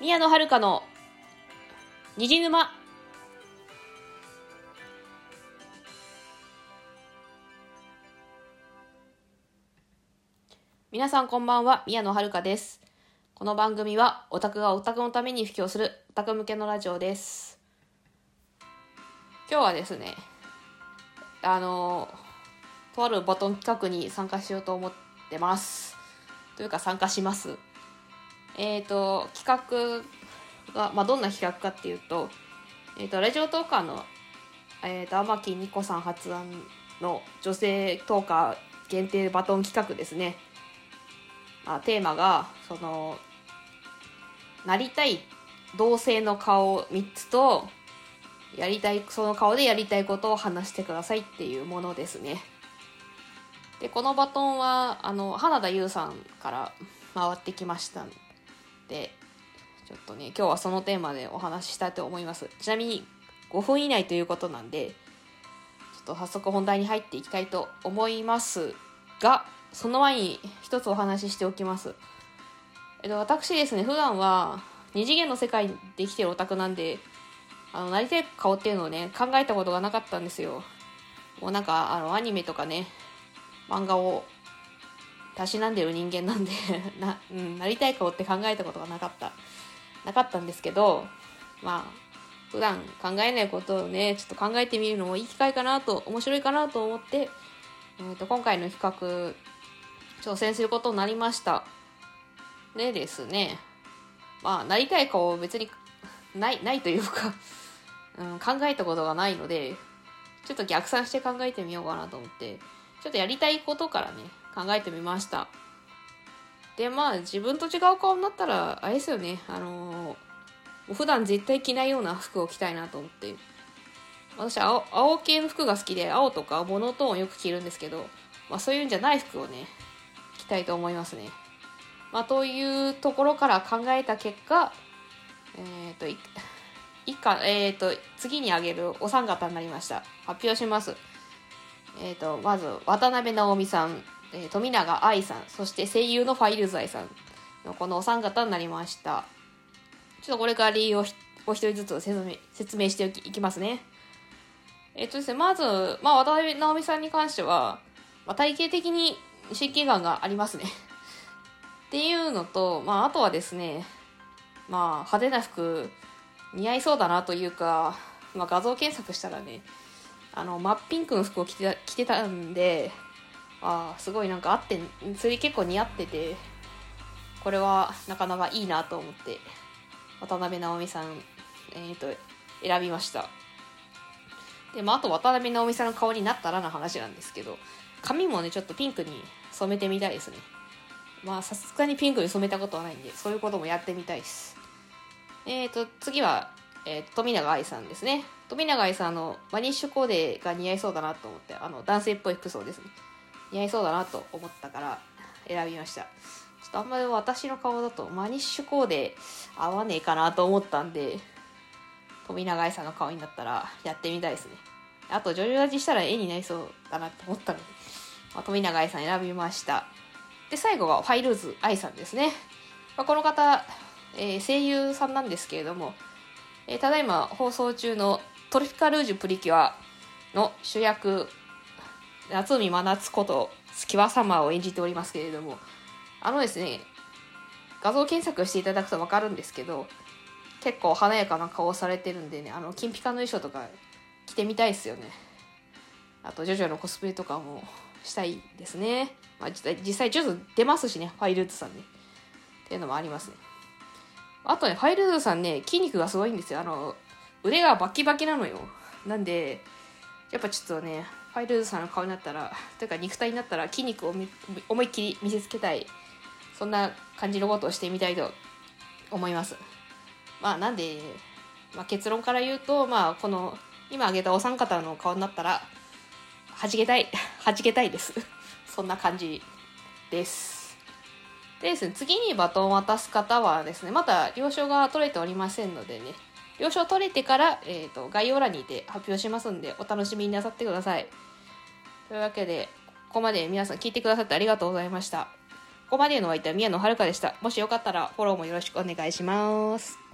宮野遥の虹沼。皆さんこんばんは宮野遥です。この番組はオタクがオタクのために布教するオタク向けのラジオです。今日はですねあのとあるバトン企画に参加しようと思ってます。というか参加します。え、ー、と企画が、まあ、どんな企画かっていうと,、えーと、ラジオトーカーの、えーと、天木ニコさん発案の女性トーカー限定バトン企画ですね、まあ、テーマがそのなりたい同性の顔3つとやりたいその顔でやりたいことを話してくださいっていうものですね。でこのバトンはあの花田優さんから回ってきましたでちょっとね今日はそのテーマでお話ししたいと思います。ちなみに5分以内ということなんでちょっと早速本題に入っていきたいと思いますがその前に一つお話ししておきます。えっと私ですね普段は二次元の世界で生きてるオタクなんであのなりたい顔っていうのをね考えたことがなかったんですよ。もうなんかあのアニメとかね漫画をたしなんでる人間なんで な,、うん、なりたい顔って考えたことがなかった。なかったんですけどまあ普段考えないことをねちょっと考えてみるのもいい機会かなと面白いかなと思って、えーと、今回の企画挑戦することになりました。でですねまあなりたい顔別にないないというかうん、考えたことがないのでちょっと逆算して考えてみようかなと思ってちょっとやりたいことからね考えてみました。でまあ自分と違う顔になったらあれですよねあのー、普段絶対着ないような服を着たいなと思って。私青青系の服が好きで青とかモノトーンよく着るんですけど、まあ、そういうんじゃない服をね着たいと思いますね。まあというところから考えた結果えっ、ー、と以下、えっ、ー、と次に挙げるお三方になりました。発表します。え、ー、とまず渡辺直美さんえー、富永愛さん、そして声優のファイルズ愛さんのこのお三方になりました。ちょっとこれから理由をお一人ずつ説明説明していきますね。えっ、とですね、まず、まあ、渡辺直美さんに関しては、まあ、体型的に神経眼がありますね。っていうのと、まあ、あとはですね、まあ、派手な服似合いそうだなというか、まあ、画像検索したらね、あの、真っピンクの服を着て着てたんで、あすごいなんか合ってそれ結構似合っててこれはなかなかいいなと思って渡辺直美さん、えーと、選びました。でもあと渡辺直美さんの顔になったらの話なんですけど髪もねちょっとピンクに染めてみたいですね。まあさすがにピンクに染めたことはないんでそういうこともやってみたいです。えっ、ー、と次は、えー、富永愛さんですね。富永愛さんのバニッシュコーデが似合いそうだなと思ってあの男性っぽい服装ですね。似合いそうだなと思ったから選びました。ちょっとあんまり私の顔だとマニッシュコーデ合わねえかなと思ったんで富永愛さんの顔になったらやってみたいですね。あとジョジョラジしたら絵になりそうだなって思ったので、まあ、富永愛さん選びました。で最後はファイルーズ愛さんですね、まあ、この方、えー、声優さんなんですけれども、えー、ただいま放送中のトロピカルージュプリキュアの主役夏海真夏こと月輪様を演じておりますけれどもあのですね画像検索していただくと分かるんですけど結構華やかな顔をされてるんでねあの金ピカの衣装とか着てみたいですよね。あとジョジョのコスプレとかもしたいですね、まあ、実際ジョジョ出ますしねファイルーズさんね。っていうのもありますね。あとねファイルーズさんね筋肉がすごいんですよ。あの腕がバキバキなのよ。なんでやっぱちょっとねファイルズさんの顔になったらというか肉体になったら筋肉を思いっきり見せつけたい。そんな感じのことをしてみたいと思います。まあなんで、まあ、結論から言うとまあこの今挙げたお三方の顔になったらはじけたいはじけたいです。そんな感じです。でですね次にバトンを渡す方はですねまだ了承が取れておりませんのでね了承取れてから、えーと、概要欄にて発表しますんでお楽しみになさってくださいというわけでここまで皆さん聞いてくださってありがとうございましたここまでのお相手は宮野遥でした。もしよかったらフォローもよろしくお願いします。